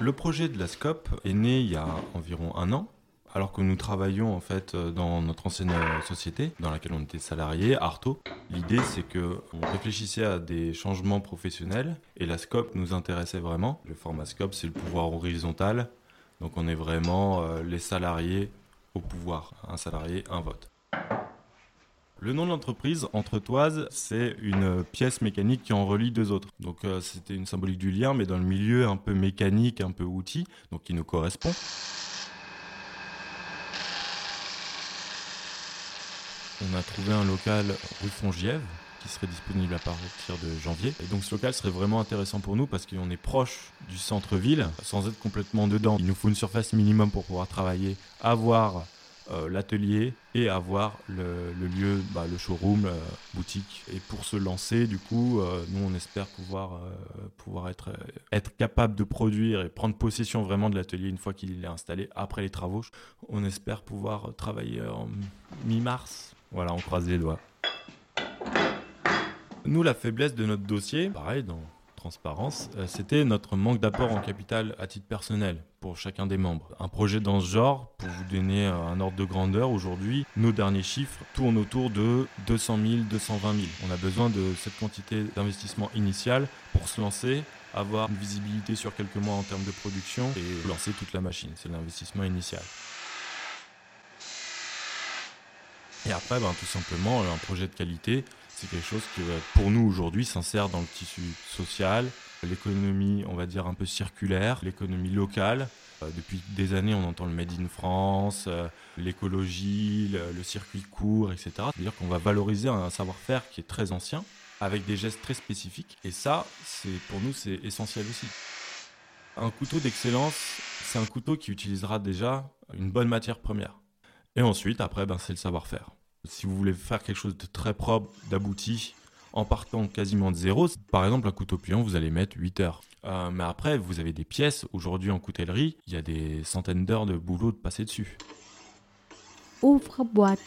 Le projet de la SCOP est né il y a environ un an alors que nous travaillions en fait euh, dans notre ancienne euh, société dans laquelle on était salarié, Arto. L'idée c'est que on réfléchissait à des changements professionnels et la scope nous intéressait vraiment. Le format scope c'est le pouvoir horizontal, donc on est vraiment euh, les salariés au pouvoir, un salarié, un vote. Le nom de l'entreprise, Entretoise, c'est une pièce mécanique qui en relie deux autres. Donc c'était une symbolique du lien, mais dans le milieu un peu mécanique, un peu outil, donc qui nous correspond. On a trouvé un local rue Fongiève qui serait disponible à partir de janvier. Et donc ce local serait vraiment intéressant pour nous parce qu'on est proche du centre-ville sans être complètement dedans. Il nous faut une surface minimum pour pouvoir travailler, avoir euh, l'atelier et avoir le, lieu, bah, le showroom, la boutique. Et pour se lancer, du coup, euh, nous on espère pouvoir, euh, pouvoir être, être capable de produire et prendre possession vraiment de l'atelier une fois qu'il est installé après les travaux. On espère pouvoir travailler en mi-mars voilà, on croise les doigts. Nous, la faiblesse de notre dossier, pareil, dans transparence, euh, c'était notre manque d'apport en capital à titre personnel pour chacun des membres. Un projet dans ce genre, pour vous donner euh, un ordre de grandeur, aujourd'hui, nos derniers chiffres tournent autour de 200 000, 220 000. On a besoin de cette quantité d'investissement initial pour se lancer, avoir une visibilité sur quelques mois en termes de production et lancer toute la machine. C'est l'investissement initial. Et après, ben, tout simplement, un projet de qualité, c'est quelque chose qui, pour nous aujourd'hui, s'insère dans le tissu social, l'économie, on va dire, un peu circulaire, l'économie locale. Euh, depuis des années, on entend le Made in France, euh, l'écologie, le, circuit court, etc. C'est-à-dire qu'on va valoriser un savoir-faire qui est très ancien, avec des gestes très spécifiques. Et ça, c'est pour nous, c'est essentiel aussi. Un couteau d'excellence, c'est un couteau qui utilisera déjà une bonne matière première. Et ensuite, après, ben, c'est le savoir-faire. Si vous voulez faire quelque chose de très propre, d'abouti, en partant quasiment de zéro, par exemple, un couteau pliant, vous allez mettre 8 heures. Euh, mais après, vous avez des pièces. Aujourd'hui, en coutellerie, il y a des centaines d'heures de boulot de passer dessus. Ouvre boîte.